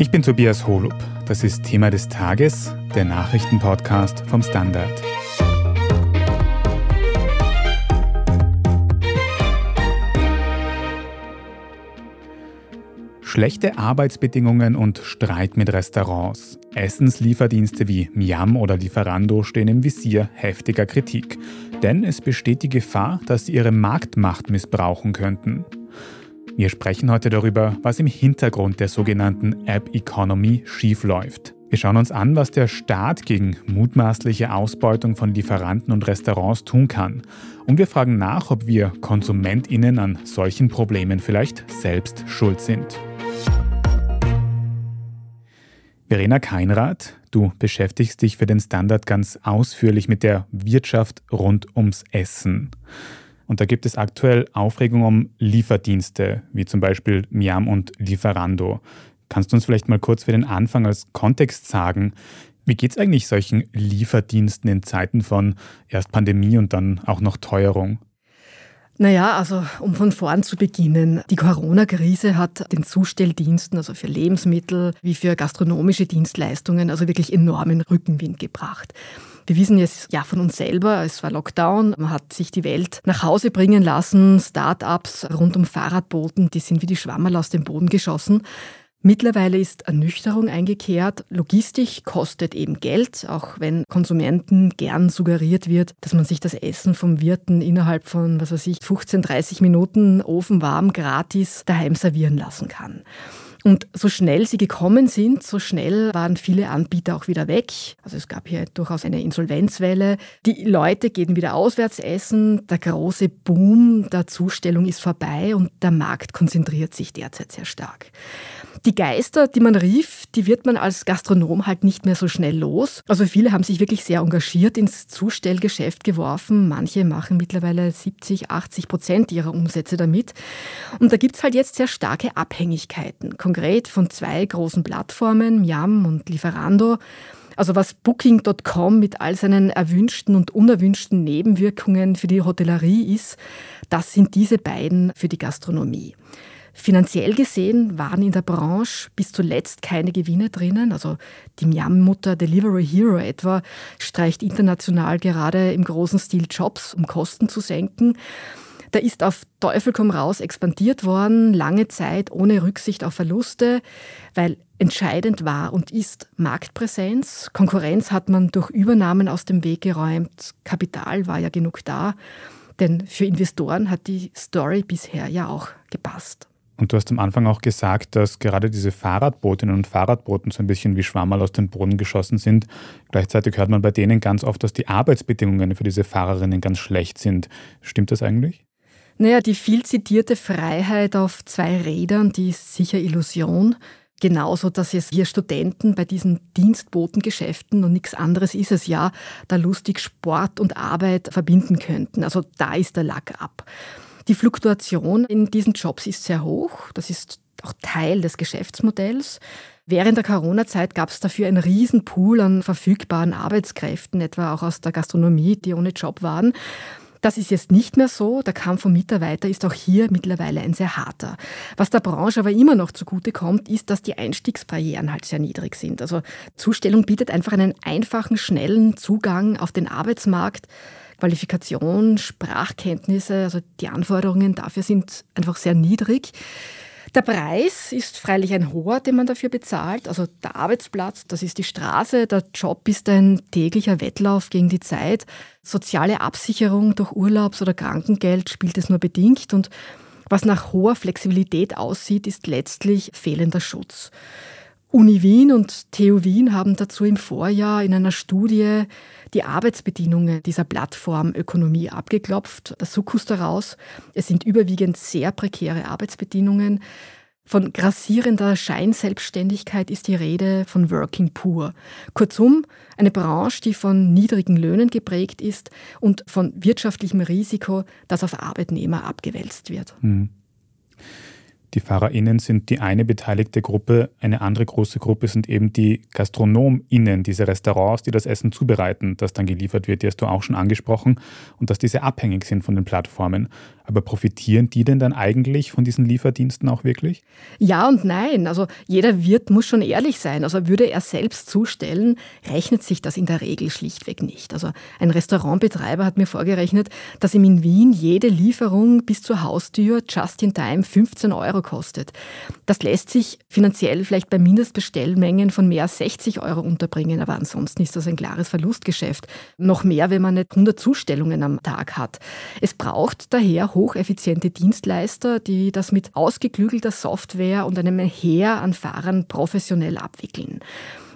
Ich bin Tobias Holub. Das ist Thema des Tages, der Nachrichtenpodcast vom Standard. Schlechte Arbeitsbedingungen und Streit mit Restaurants. Essenslieferdienste wie Miam oder Lieferando stehen im Visier heftiger Kritik. Denn es besteht die Gefahr, dass sie ihre Marktmacht missbrauchen könnten. Wir sprechen heute darüber, was im Hintergrund der sogenannten App Economy schiefläuft. Wir schauen uns an, was der Staat gegen mutmaßliche Ausbeutung von Lieferanten und Restaurants tun kann. Und wir fragen nach, ob wir Konsumentinnen an solchen Problemen vielleicht selbst schuld sind. Verena Keinrath, du beschäftigst dich für den Standard ganz ausführlich mit der Wirtschaft rund ums Essen. Und da gibt es aktuell Aufregung um Lieferdienste, wie zum Beispiel Miam und Lieferando. Kannst du uns vielleicht mal kurz für den Anfang als Kontext sagen, wie geht es eigentlich solchen Lieferdiensten in Zeiten von erst Pandemie und dann auch noch Teuerung? Naja, also um von vorn zu beginnen. Die Corona-Krise hat den Zustelldiensten, also für Lebensmittel wie für gastronomische Dienstleistungen, also wirklich enormen Rückenwind gebracht. Wir wissen jetzt ja von uns selber, es war Lockdown, man hat sich die Welt nach Hause bringen lassen, Start-ups rund um Fahrradboten, die sind wie die Schwammerl aus dem Boden geschossen. Mittlerweile ist Ernüchterung eingekehrt. Logistik kostet eben Geld, auch wenn Konsumenten gern suggeriert wird, dass man sich das Essen vom Wirten innerhalb von, was weiß ich, 15, 30 Minuten ofenwarm gratis daheim servieren lassen kann. Und so schnell sie gekommen sind, so schnell waren viele Anbieter auch wieder weg. Also es gab hier durchaus eine Insolvenzwelle. Die Leute gehen wieder auswärts essen. Der große Boom der Zustellung ist vorbei und der Markt konzentriert sich derzeit sehr stark. Die Geister, die man rief, die wird man als Gastronom halt nicht mehr so schnell los. Also viele haben sich wirklich sehr engagiert ins Zustellgeschäft geworfen. Manche machen mittlerweile 70, 80 Prozent ihrer Umsätze damit. Und da gibt's halt jetzt sehr starke Abhängigkeiten. Konkret von zwei großen Plattformen, Miam und Lieferando. Also was Booking.com mit all seinen erwünschten und unerwünschten Nebenwirkungen für die Hotellerie ist, das sind diese beiden für die Gastronomie. Finanziell gesehen waren in der Branche bis zuletzt keine Gewinne drinnen. Also die Miam-Mutter Delivery Hero etwa streicht international gerade im großen Stil Jobs, um Kosten zu senken. Da ist auf Teufel komm raus expandiert worden, lange Zeit ohne Rücksicht auf Verluste, weil entscheidend war und ist Marktpräsenz. Konkurrenz hat man durch Übernahmen aus dem Weg geräumt. Kapital war ja genug da. Denn für Investoren hat die Story bisher ja auch gepasst. Und du hast am Anfang auch gesagt, dass gerade diese Fahrradbotinnen und Fahrradboten so ein bisschen wie Schwammerl aus dem Boden geschossen sind. Gleichzeitig hört man bei denen ganz oft, dass die Arbeitsbedingungen für diese Fahrerinnen ganz schlecht sind. Stimmt das eigentlich? Naja, die viel zitierte Freiheit auf zwei Rädern, die ist sicher Illusion. Genauso, dass es hier Studenten bei diesen Dienstbotengeschäften und nichts anderes ist es ja, da lustig Sport und Arbeit verbinden könnten. Also da ist der Lack ab. Die Fluktuation in diesen Jobs ist sehr hoch. Das ist auch Teil des Geschäftsmodells. Während der Corona-Zeit gab es dafür einen riesen Pool an verfügbaren Arbeitskräften, etwa auch aus der Gastronomie, die ohne Job waren. Das ist jetzt nicht mehr so. Der Kampf um Mitarbeiter ist auch hier mittlerweile ein sehr harter. Was der Branche aber immer noch zugute kommt, ist, dass die Einstiegsbarrieren halt sehr niedrig sind. Also Zustellung bietet einfach einen einfachen, schnellen Zugang auf den Arbeitsmarkt. Qualifikation, Sprachkenntnisse, also die Anforderungen dafür sind einfach sehr niedrig. Der Preis ist freilich ein hoher, den man dafür bezahlt. Also der Arbeitsplatz, das ist die Straße, der Job ist ein täglicher Wettlauf gegen die Zeit. Soziale Absicherung durch Urlaubs- oder Krankengeld spielt es nur bedingt und was nach hoher Flexibilität aussieht, ist letztlich fehlender Schutz. Uni Wien und TU Wien haben dazu im Vorjahr in einer Studie die Arbeitsbedingungen dieser Plattform Ökonomie abgeklopft. Das Sukkus daraus, es sind überwiegend sehr prekäre Arbeitsbedingungen. Von grassierender Scheinselbstständigkeit ist die Rede von Working Poor. Kurzum, eine Branche, die von niedrigen Löhnen geprägt ist und von wirtschaftlichem Risiko, das auf Arbeitnehmer abgewälzt wird. Hm. Die FahrerInnen sind die eine beteiligte Gruppe, eine andere große Gruppe sind eben die GastronomInnen, diese Restaurants, die das Essen zubereiten, das dann geliefert wird, die hast du auch schon angesprochen, und dass diese abhängig sind von den Plattformen. Aber profitieren die denn dann eigentlich von diesen Lieferdiensten auch wirklich? Ja und nein. Also jeder Wirt muss schon ehrlich sein. Also würde er selbst zustellen, rechnet sich das in der Regel schlichtweg nicht. Also ein Restaurantbetreiber hat mir vorgerechnet, dass ihm in Wien jede Lieferung bis zur Haustür just in time 15 Euro kostet. Das lässt sich finanziell vielleicht bei Mindestbestellmengen von mehr als 60 Euro unterbringen, aber ansonsten ist das ein klares Verlustgeschäft. Noch mehr, wenn man nicht 100 Zustellungen am Tag hat. Es braucht daher hocheffiziente Dienstleister, die das mit ausgeklügelter Software und einem Heer an Fahrern professionell abwickeln.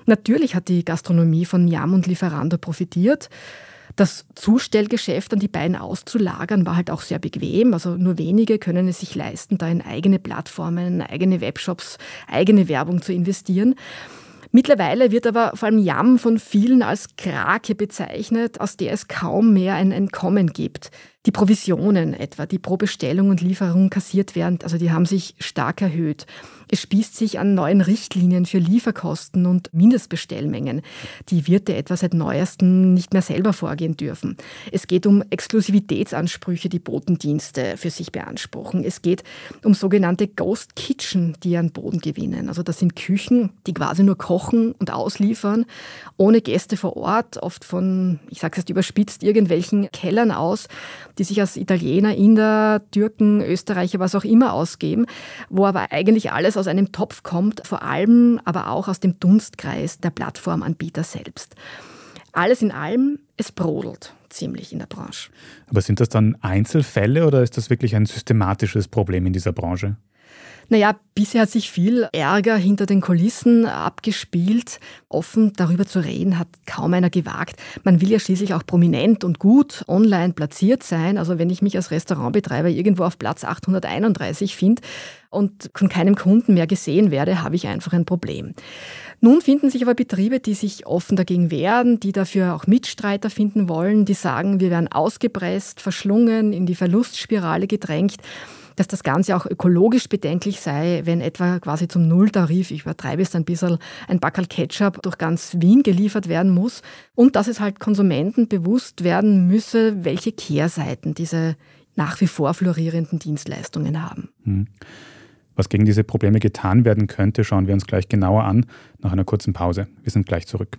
Natürlich hat die Gastronomie von Miam und Lieferando profitiert. Das Zustellgeschäft an die beiden auszulagern war halt auch sehr bequem. Also nur wenige können es sich leisten, da in eigene Plattformen, eigene Webshops, eigene Werbung zu investieren. Mittlerweile wird aber vor allem Yam von vielen als Krake bezeichnet, aus der es kaum mehr ein Entkommen gibt. Die Provisionen etwa, die pro Bestellung und Lieferung kassiert werden, also die haben sich stark erhöht. Es spießt sich an neuen Richtlinien für Lieferkosten und Mindestbestellmengen. Die Wirte etwa seit neuestem nicht mehr selber vorgehen dürfen. Es geht um Exklusivitätsansprüche, die Botendienste für sich beanspruchen. Es geht um sogenannte Ghost Kitchen, die an Boden gewinnen. Also das sind Küchen, die quasi nur kochen und ausliefern, ohne Gäste vor Ort, oft von, ich sage es jetzt überspitzt, irgendwelchen Kellern aus die sich als Italiener, Inder, Türken, Österreicher, was auch immer ausgeben, wo aber eigentlich alles aus einem Topf kommt, vor allem aber auch aus dem Dunstkreis der Plattformanbieter selbst. Alles in allem, es brodelt ziemlich in der Branche. Aber sind das dann Einzelfälle oder ist das wirklich ein systematisches Problem in dieser Branche? Naja, bisher hat sich viel Ärger hinter den Kulissen abgespielt. Offen darüber zu reden hat kaum einer gewagt. Man will ja schließlich auch prominent und gut online platziert sein. Also wenn ich mich als Restaurantbetreiber irgendwo auf Platz 831 finde und von keinem Kunden mehr gesehen werde, habe ich einfach ein Problem. Nun finden sich aber Betriebe, die sich offen dagegen wehren, die dafür auch Mitstreiter finden wollen, die sagen, wir werden ausgepresst, verschlungen, in die Verlustspirale gedrängt dass das Ganze auch ökologisch bedenklich sei, wenn etwa quasi zum Nulltarif, ich übertreibe es ein bisschen, ein Backel Ketchup durch ganz Wien geliefert werden muss und dass es halt Konsumenten bewusst werden müsse, welche Kehrseiten diese nach wie vor florierenden Dienstleistungen haben. Hm. Was gegen diese Probleme getan werden könnte, schauen wir uns gleich genauer an nach einer kurzen Pause. Wir sind gleich zurück.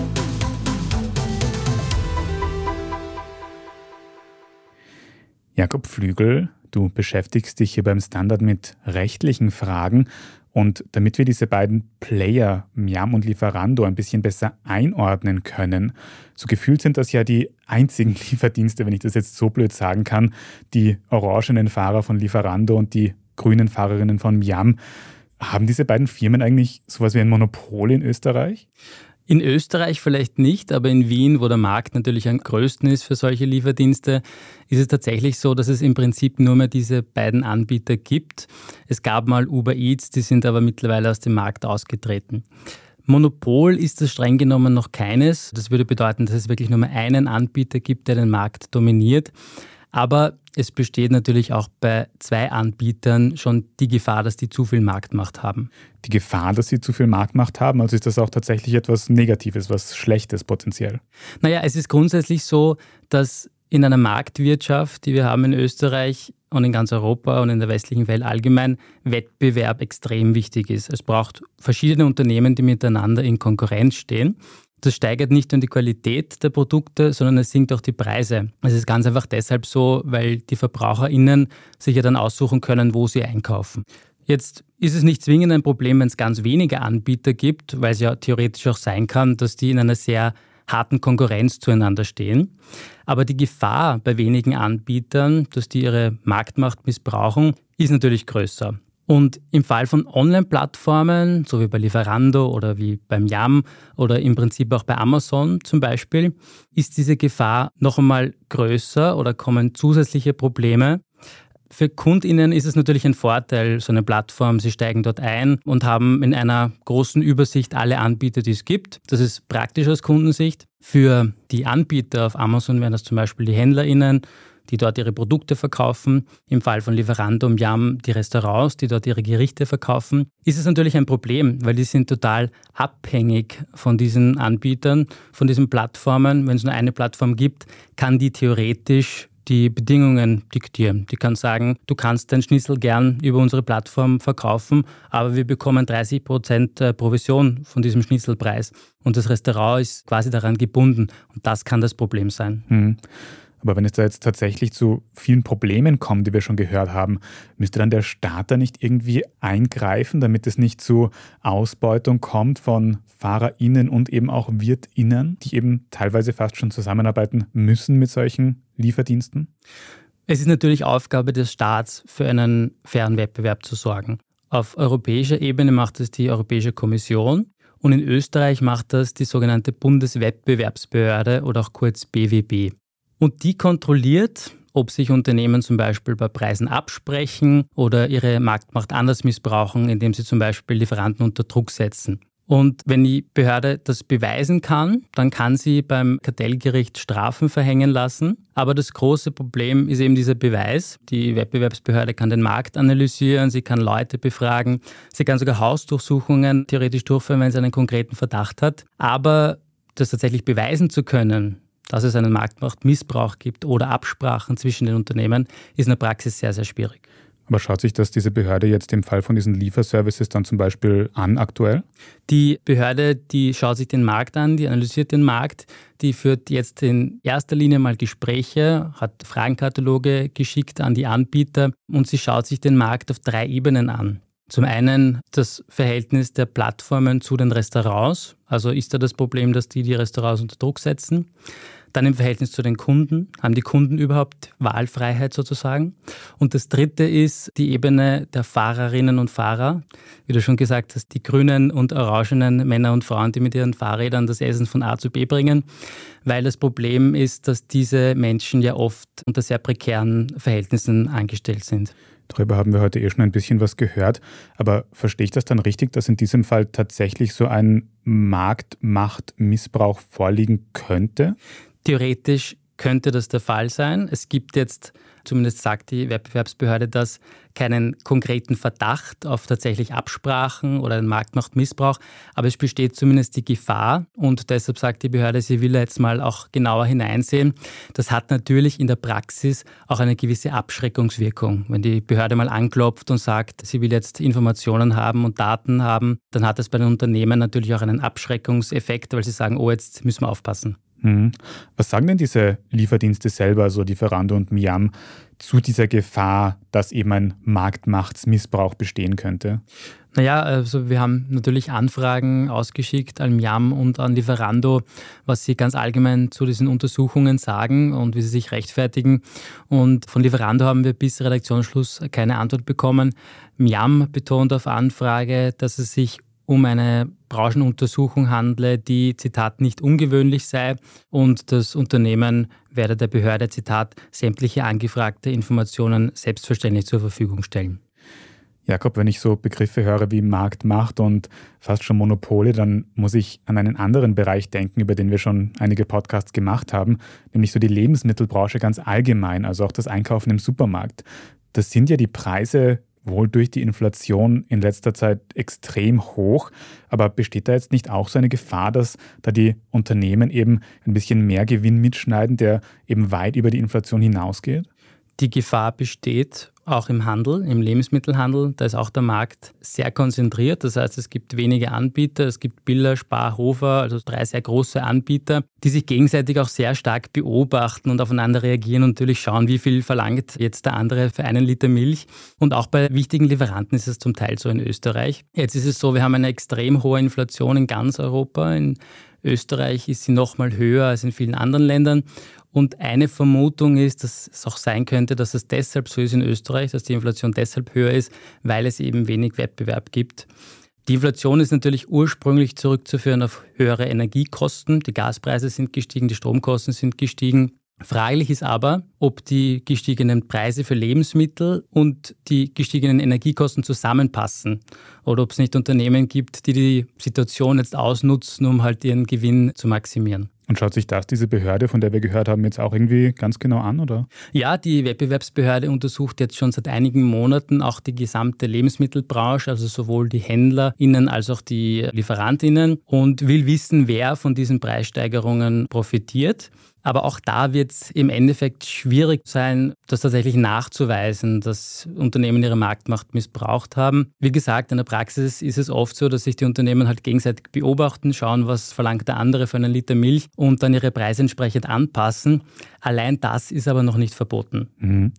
Jakob Flügel, du beschäftigst dich hier beim Standard mit rechtlichen Fragen und damit wir diese beiden Player, Miam und Lieferando, ein bisschen besser einordnen können, so gefühlt sind das ja die einzigen Lieferdienste, wenn ich das jetzt so blöd sagen kann, die orangenen Fahrer von Lieferando und die grünen Fahrerinnen von Miam. Haben diese beiden Firmen eigentlich sowas wie ein Monopol in Österreich? In Österreich vielleicht nicht, aber in Wien, wo der Markt natürlich am größten ist für solche Lieferdienste, ist es tatsächlich so, dass es im Prinzip nur mehr diese beiden Anbieter gibt. Es gab mal Uber Eats, die sind aber mittlerweile aus dem Markt ausgetreten. Monopol ist es streng genommen noch keines. Das würde bedeuten, dass es wirklich nur mehr einen Anbieter gibt, der den Markt dominiert. Aber es besteht natürlich auch bei zwei Anbietern schon die Gefahr, dass die zu viel Marktmacht haben. Die Gefahr, dass sie zu viel Marktmacht haben, also ist das auch tatsächlich etwas Negatives, was Schlechtes potenziell? Naja, es ist grundsätzlich so, dass in einer Marktwirtschaft, die wir haben in Österreich und in ganz Europa und in der westlichen Welt allgemein, Wettbewerb extrem wichtig ist. Es braucht verschiedene Unternehmen, die miteinander in Konkurrenz stehen. Das steigert nicht nur die Qualität der Produkte, sondern es sinkt auch die Preise. Es ist ganz einfach deshalb so, weil die VerbraucherInnen sich ja dann aussuchen können, wo sie einkaufen. Jetzt ist es nicht zwingend ein Problem, wenn es ganz wenige Anbieter gibt, weil es ja theoretisch auch sein kann, dass die in einer sehr harten Konkurrenz zueinander stehen. Aber die Gefahr bei wenigen Anbietern, dass die ihre Marktmacht missbrauchen, ist natürlich größer. Und im Fall von Online-Plattformen, so wie bei Lieferando oder wie beim Yam oder im Prinzip auch bei Amazon zum Beispiel, ist diese Gefahr noch einmal größer oder kommen zusätzliche Probleme. Für KundInnen ist es natürlich ein Vorteil, so eine Plattform. Sie steigen dort ein und haben in einer großen Übersicht alle Anbieter, die es gibt. Das ist praktisch aus Kundensicht. Für die Anbieter auf Amazon wären das zum Beispiel die HändlerInnen die dort ihre Produkte verkaufen. Im Fall von Lieferando und Yam die Restaurants, die dort ihre Gerichte verkaufen. Ist es natürlich ein Problem, weil die sind total abhängig von diesen Anbietern, von diesen Plattformen. Wenn es nur eine Plattform gibt, kann die theoretisch die Bedingungen diktieren. Die kann sagen, du kannst dein Schnitzel gern über unsere Plattform verkaufen, aber wir bekommen 30 Prozent äh, Provision von diesem Schnitzelpreis. Und das Restaurant ist quasi daran gebunden. Und das kann das Problem sein. Hm. Aber wenn es da jetzt tatsächlich zu vielen Problemen kommt, die wir schon gehört haben, müsste dann der Staat da nicht irgendwie eingreifen, damit es nicht zu Ausbeutung kommt von FahrerInnen und eben auch WirtInnen, die eben teilweise fast schon zusammenarbeiten müssen mit solchen Lieferdiensten? Es ist natürlich Aufgabe des Staats, für einen fairen Wettbewerb zu sorgen. Auf europäischer Ebene macht es die Europäische Kommission und in Österreich macht das die sogenannte Bundeswettbewerbsbehörde oder auch kurz BWB. Und die kontrolliert, ob sich Unternehmen zum Beispiel bei Preisen absprechen oder ihre Marktmacht anders missbrauchen, indem sie zum Beispiel Lieferanten unter Druck setzen. Und wenn die Behörde das beweisen kann, dann kann sie beim Kartellgericht Strafen verhängen lassen. Aber das große Problem ist eben dieser Beweis. Die Wettbewerbsbehörde kann den Markt analysieren, sie kann Leute befragen, sie kann sogar Hausdurchsuchungen theoretisch durchführen, wenn sie einen konkreten Verdacht hat. Aber das tatsächlich beweisen zu können, dass es einen Marktmachtmissbrauch gibt oder Absprachen zwischen den Unternehmen, ist in der Praxis sehr, sehr schwierig. Aber schaut sich das diese Behörde jetzt im Fall von diesen Lieferservices dann zum Beispiel an aktuell? Die Behörde, die schaut sich den Markt an, die analysiert den Markt, die führt jetzt in erster Linie mal Gespräche, hat Fragenkataloge geschickt an die Anbieter und sie schaut sich den Markt auf drei Ebenen an. Zum einen das Verhältnis der Plattformen zu den Restaurants. Also ist da das Problem, dass die die Restaurants unter Druck setzen? Dann im Verhältnis zu den Kunden. Haben die Kunden überhaupt Wahlfreiheit sozusagen? Und das dritte ist die Ebene der Fahrerinnen und Fahrer. Wie du schon gesagt hast, die grünen und orangenen Männer und Frauen, die mit ihren Fahrrädern das Essen von A zu B bringen. Weil das Problem ist, dass diese Menschen ja oft unter sehr prekären Verhältnissen angestellt sind. Darüber haben wir heute eh schon ein bisschen was gehört. Aber verstehe ich das dann richtig, dass in diesem Fall tatsächlich so ein Marktmachtmissbrauch vorliegen könnte? Theoretisch könnte das der Fall sein. Es gibt jetzt, zumindest sagt die Wettbewerbsbehörde das, keinen konkreten Verdacht auf tatsächlich Absprachen oder einen Marktmachtmissbrauch, aber es besteht zumindest die Gefahr und deshalb sagt die Behörde, sie will jetzt mal auch genauer hineinsehen. Das hat natürlich in der Praxis auch eine gewisse Abschreckungswirkung. Wenn die Behörde mal anklopft und sagt, sie will jetzt Informationen haben und Daten haben, dann hat das bei den Unternehmen natürlich auch einen Abschreckungseffekt, weil sie sagen, oh, jetzt müssen wir aufpassen. Mhm. Was sagen denn diese Lieferdienste selber, also Lieferando und Miam, zu dieser Gefahr, dass eben ein Marktmachtsmissbrauch bestehen könnte? Naja, also wir haben natürlich Anfragen ausgeschickt an Miam und an Lieferando, was sie ganz allgemein zu diesen Untersuchungen sagen und wie sie sich rechtfertigen. Und von Lieferando haben wir bis Redaktionsschluss keine Antwort bekommen. Miam betont auf Anfrage, dass es sich um eine Branchenuntersuchung handle, die, Zitat, nicht ungewöhnlich sei und das Unternehmen werde der Behörde, Zitat, sämtliche angefragte Informationen selbstverständlich zur Verfügung stellen. Jakob, wenn ich so Begriffe höre wie Marktmacht und fast schon Monopole, dann muss ich an einen anderen Bereich denken, über den wir schon einige Podcasts gemacht haben, nämlich so die Lebensmittelbranche ganz allgemein, also auch das Einkaufen im Supermarkt. Das sind ja die Preise wohl durch die Inflation in letzter Zeit extrem hoch. Aber besteht da jetzt nicht auch so eine Gefahr, dass da die Unternehmen eben ein bisschen mehr Gewinn mitschneiden, der eben weit über die Inflation hinausgeht? Die Gefahr besteht auch im Handel, im Lebensmittelhandel. Da ist auch der Markt sehr konzentriert. Das heißt, es gibt wenige Anbieter. Es gibt Biller, Spar, Hofer, also drei sehr große Anbieter, die sich gegenseitig auch sehr stark beobachten und aufeinander reagieren und natürlich schauen, wie viel verlangt jetzt der andere für einen Liter Milch. Und auch bei wichtigen Lieferanten ist es zum Teil so in Österreich. Jetzt ist es so, wir haben eine extrem hohe Inflation in ganz Europa. In Österreich ist sie noch mal höher als in vielen anderen Ländern. Und eine Vermutung ist, dass es auch sein könnte, dass es deshalb so ist in Österreich, dass die Inflation deshalb höher ist, weil es eben wenig Wettbewerb gibt. Die Inflation ist natürlich ursprünglich zurückzuführen auf höhere Energiekosten. Die Gaspreise sind gestiegen, die Stromkosten sind gestiegen. Fraglich ist aber, ob die gestiegenen Preise für Lebensmittel und die gestiegenen Energiekosten zusammenpassen oder ob es nicht Unternehmen gibt, die die Situation jetzt ausnutzen, um halt ihren Gewinn zu maximieren. Und schaut sich das diese Behörde, von der wir gehört haben, jetzt auch irgendwie ganz genau an, oder? Ja, die Wettbewerbsbehörde untersucht jetzt schon seit einigen Monaten auch die gesamte Lebensmittelbranche, also sowohl die HändlerInnen als auch die LieferantInnen und will wissen, wer von diesen Preissteigerungen profitiert. Aber auch da wird es im Endeffekt schwierig sein, das tatsächlich nachzuweisen, dass Unternehmen ihre Marktmacht missbraucht haben. Wie gesagt, in der Praxis ist es oft so, dass sich die Unternehmen halt gegenseitig beobachten, schauen, was verlangt der andere für einen Liter Milch und dann ihre Preise entsprechend anpassen. Allein das ist aber noch nicht verboten. Mhm.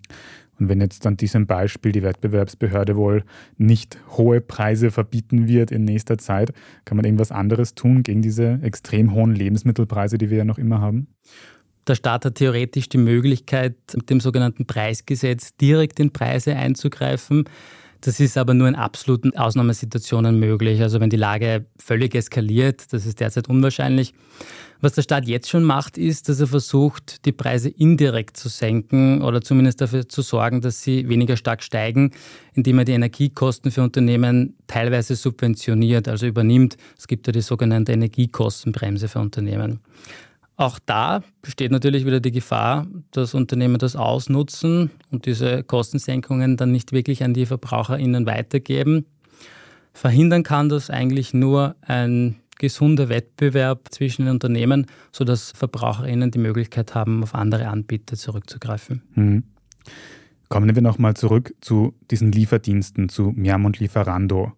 Und wenn jetzt an diesem Beispiel die Wettbewerbsbehörde wohl nicht hohe Preise verbieten wird in nächster Zeit, kann man irgendwas anderes tun gegen diese extrem hohen Lebensmittelpreise, die wir ja noch immer haben? Der Staat hat theoretisch die Möglichkeit, mit dem sogenannten Preisgesetz direkt in Preise einzugreifen. Das ist aber nur in absoluten Ausnahmesituationen möglich. Also wenn die Lage völlig eskaliert, das ist derzeit unwahrscheinlich. Was der Staat jetzt schon macht, ist, dass er versucht, die Preise indirekt zu senken oder zumindest dafür zu sorgen, dass sie weniger stark steigen, indem er die Energiekosten für Unternehmen teilweise subventioniert, also übernimmt. Es gibt ja die sogenannte Energiekostenbremse für Unternehmen. Auch da besteht natürlich wieder die Gefahr, dass Unternehmen das ausnutzen und diese Kostensenkungen dann nicht wirklich an die VerbraucherInnen weitergeben. Verhindern kann das eigentlich nur ein gesunder Wettbewerb zwischen den Unternehmen, sodass VerbraucherInnen die Möglichkeit haben, auf andere Anbieter zurückzugreifen. Mhm. Kommen wir nochmal zurück zu diesen Lieferdiensten, zu Miam und Lieferando.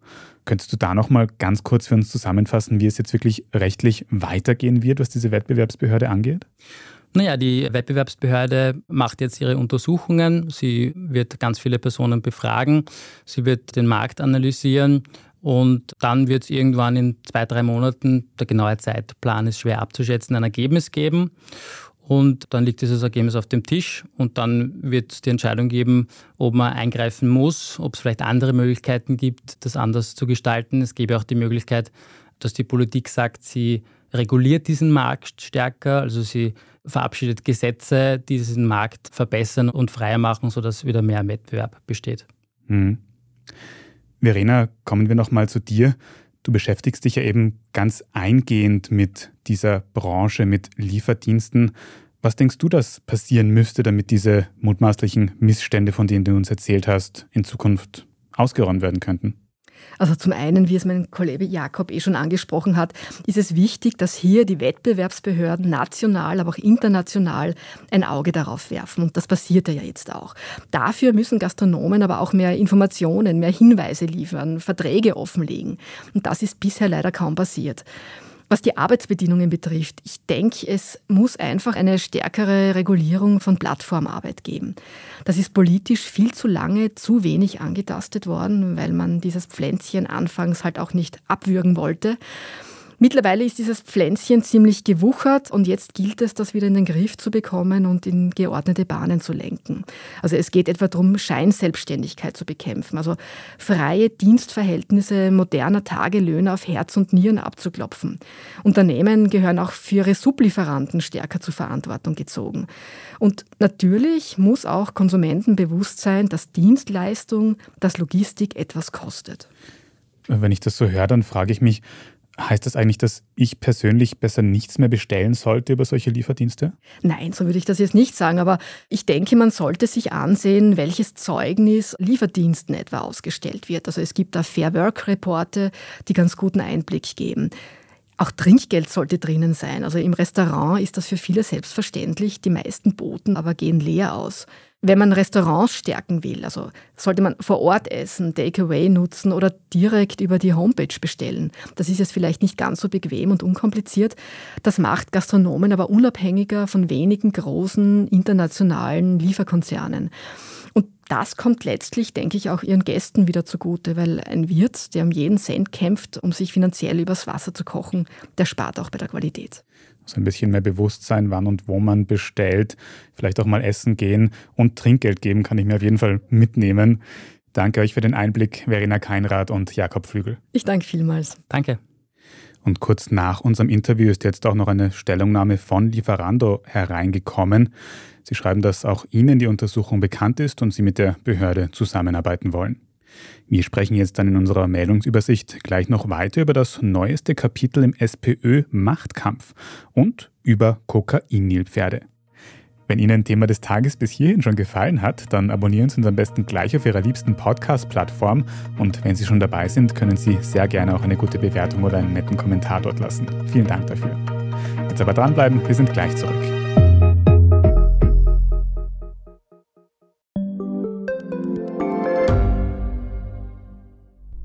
Könntest du da nochmal ganz kurz für uns zusammenfassen, wie es jetzt wirklich rechtlich weitergehen wird, was diese Wettbewerbsbehörde angeht? Naja, die Wettbewerbsbehörde macht jetzt ihre Untersuchungen. Sie wird ganz viele Personen befragen. Sie wird den Markt analysieren. Und dann wird es irgendwann in zwei, drei Monaten, der genaue Zeitplan ist schwer abzuschätzen, ein Ergebnis geben. Und dann liegt dieses Ergebnis auf dem Tisch und dann wird es die Entscheidung geben, ob man eingreifen muss, ob es vielleicht andere Möglichkeiten gibt, das anders zu gestalten. Es gäbe auch die Möglichkeit, dass die Politik sagt, sie reguliert diesen Markt stärker, also sie verabschiedet Gesetze, die diesen Markt verbessern und freier machen, sodass wieder mehr Wettbewerb besteht. Mhm. Verena, kommen wir nochmal zu dir. Du beschäftigst dich ja eben ganz eingehend mit dieser Branche, mit Lieferdiensten. Was denkst du, dass passieren müsste, damit diese mutmaßlichen Missstände, von denen du uns erzählt hast, in Zukunft ausgeräumt werden könnten? Also zum einen, wie es mein Kollege Jakob eh schon angesprochen hat, ist es wichtig, dass hier die Wettbewerbsbehörden national, aber auch international ein Auge darauf werfen. Und das passiert ja jetzt auch. Dafür müssen Gastronomen aber auch mehr Informationen, mehr Hinweise liefern, Verträge offenlegen. Und das ist bisher leider kaum passiert. Was die Arbeitsbedingungen betrifft, ich denke, es muss einfach eine stärkere Regulierung von Plattformarbeit geben. Das ist politisch viel zu lange zu wenig angetastet worden, weil man dieses Pflänzchen anfangs halt auch nicht abwürgen wollte. Mittlerweile ist dieses Pflänzchen ziemlich gewuchert und jetzt gilt es, das wieder in den Griff zu bekommen und in geordnete Bahnen zu lenken. Also es geht etwa darum, Scheinselbstständigkeit zu bekämpfen, also freie Dienstverhältnisse moderner Tagelöhne auf Herz und Nieren abzuklopfen. Unternehmen gehören auch für ihre Sublieferanten stärker zur Verantwortung gezogen. Und natürlich muss auch Konsumenten bewusst sein, dass Dienstleistung, dass Logistik etwas kostet. Wenn ich das so höre, dann frage ich mich, Heißt das eigentlich, dass ich persönlich besser nichts mehr bestellen sollte über solche Lieferdienste? Nein, so würde ich das jetzt nicht sagen, aber ich denke, man sollte sich ansehen, welches Zeugnis Lieferdiensten etwa ausgestellt wird. Also es gibt da Fair Work Reporte, die ganz guten Einblick geben. Auch Trinkgeld sollte drinnen sein. Also im Restaurant ist das für viele selbstverständlich. Die meisten Boten aber gehen leer aus. Wenn man Restaurants stärken will, also sollte man vor Ort essen, Takeaway nutzen oder direkt über die Homepage bestellen. Das ist jetzt vielleicht nicht ganz so bequem und unkompliziert. Das macht Gastronomen aber unabhängiger von wenigen großen internationalen Lieferkonzernen. Das kommt letztlich, denke ich, auch ihren Gästen wieder zugute, weil ein Wirt, der um jeden Cent kämpft, um sich finanziell übers Wasser zu kochen, der spart auch bei der Qualität. So ein bisschen mehr Bewusstsein, wann und wo man bestellt, vielleicht auch mal essen gehen und Trinkgeld geben kann ich mir auf jeden Fall mitnehmen. Danke euch für den Einblick, Verena Keinrad und Jakob Flügel. Ich danke vielmals. Danke. Und kurz nach unserem Interview ist jetzt auch noch eine Stellungnahme von Lieferando hereingekommen. Sie schreiben, dass auch Ihnen die Untersuchung bekannt ist und Sie mit der Behörde zusammenarbeiten wollen. Wir sprechen jetzt dann in unserer Meldungsübersicht gleich noch weiter über das neueste Kapitel im SPÖ-Machtkampf und über Kokain-Nilpferde. Wenn Ihnen Thema des Tages bis hierhin schon gefallen hat, dann abonnieren Sie uns am besten gleich auf Ihrer liebsten Podcast-Plattform. Und wenn Sie schon dabei sind, können Sie sehr gerne auch eine gute Bewertung oder einen netten Kommentar dort lassen. Vielen Dank dafür. Jetzt aber dranbleiben, wir sind gleich zurück.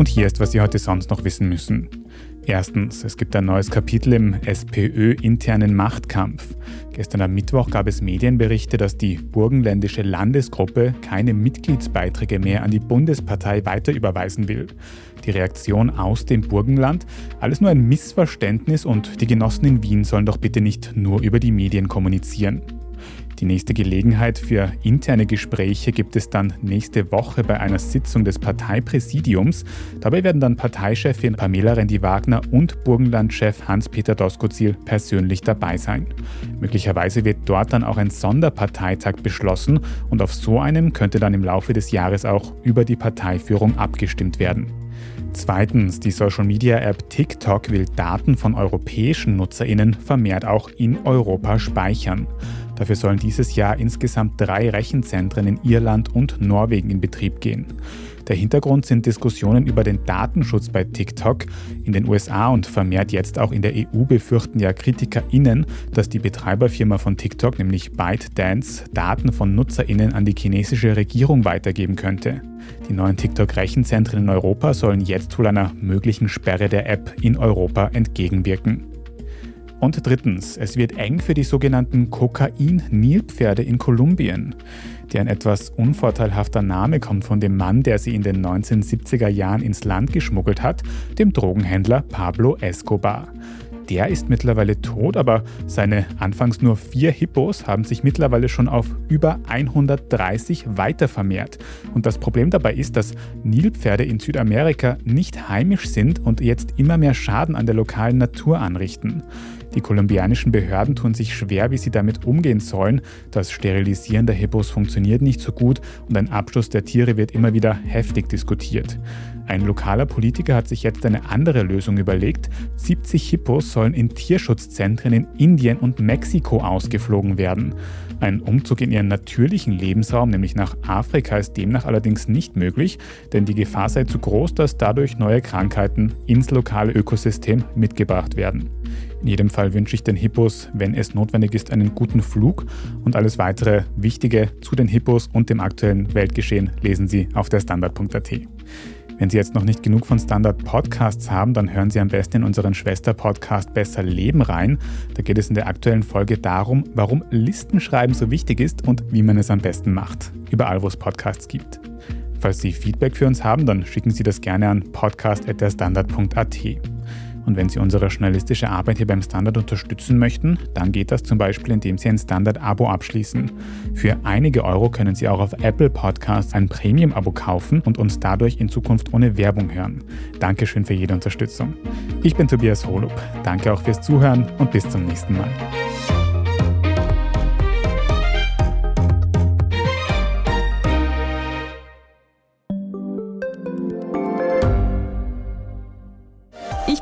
Und hier ist, was Sie heute sonst noch wissen müssen. Erstens, es gibt ein neues Kapitel im SPÖ-internen Machtkampf. Gestern am Mittwoch gab es Medienberichte, dass die burgenländische Landesgruppe keine Mitgliedsbeiträge mehr an die Bundespartei weiterüberweisen will. Die Reaktion aus dem Burgenland? Alles nur ein Missverständnis und die Genossen in Wien sollen doch bitte nicht nur über die Medien kommunizieren. Die nächste Gelegenheit für interne Gespräche gibt es dann nächste Woche bei einer Sitzung des Parteipräsidiums. Dabei werden dann Parteichefin Pamela Rendi-Wagner und Burgenlandchef Hans-Peter Doskozil persönlich dabei sein. Möglicherweise wird dort dann auch ein Sonderparteitag beschlossen und auf so einem könnte dann im Laufe des Jahres auch über die Parteiführung abgestimmt werden. Zweitens, die Social-Media-App TikTok will Daten von europäischen Nutzerinnen vermehrt auch in Europa speichern. Dafür sollen dieses Jahr insgesamt drei Rechenzentren in Irland und Norwegen in Betrieb gehen. Der Hintergrund sind Diskussionen über den Datenschutz bei TikTok. In den USA und vermehrt jetzt auch in der EU befürchten ja KritikerInnen, dass die Betreiberfirma von TikTok, nämlich ByteDance, Daten von NutzerInnen an die chinesische Regierung weitergeben könnte. Die neuen TikTok-Rechenzentren in Europa sollen jetzt wohl einer möglichen Sperre der App in Europa entgegenwirken. Und drittens, es wird eng für die sogenannten Kokain-Nilpferde in Kolumbien. Deren etwas unvorteilhafter Name kommt von dem Mann, der sie in den 1970er Jahren ins Land geschmuggelt hat, dem Drogenhändler Pablo Escobar. Der ist mittlerweile tot, aber seine anfangs nur vier Hippos haben sich mittlerweile schon auf über 130 weiter vermehrt. Und das Problem dabei ist, dass Nilpferde in Südamerika nicht heimisch sind und jetzt immer mehr Schaden an der lokalen Natur anrichten. Die kolumbianischen Behörden tun sich schwer, wie sie damit umgehen sollen. Das Sterilisieren der Hippos funktioniert nicht so gut und ein Abschluss der Tiere wird immer wieder heftig diskutiert. Ein lokaler Politiker hat sich jetzt eine andere Lösung überlegt. 70 Hippos sollen in Tierschutzzentren in Indien und Mexiko ausgeflogen werden. Ein Umzug in ihren natürlichen Lebensraum, nämlich nach Afrika, ist demnach allerdings nicht möglich, denn die Gefahr sei zu groß, dass dadurch neue Krankheiten ins lokale Ökosystem mitgebracht werden. In jedem Fall wünsche ich den Hippos, wenn es notwendig ist, einen guten Flug und alles weitere Wichtige zu den Hippos und dem aktuellen Weltgeschehen lesen Sie auf der Standard.at. Wenn Sie jetzt noch nicht genug von Standard Podcasts haben, dann hören Sie am besten in unseren Schwester-Podcast Besser Leben rein. Da geht es in der aktuellen Folge darum, warum Listenschreiben so wichtig ist und wie man es am besten macht. Überall, wo es Podcasts gibt. Falls Sie Feedback für uns haben, dann schicken Sie das gerne an podcast.derstandard.at. Und wenn Sie unsere journalistische Arbeit hier beim Standard unterstützen möchten, dann geht das zum Beispiel, indem Sie ein Standard-Abo abschließen. Für einige Euro können Sie auch auf Apple Podcasts ein Premium-Abo kaufen und uns dadurch in Zukunft ohne Werbung hören. Dankeschön für jede Unterstützung. Ich bin Tobias Holub. Danke auch fürs Zuhören und bis zum nächsten Mal.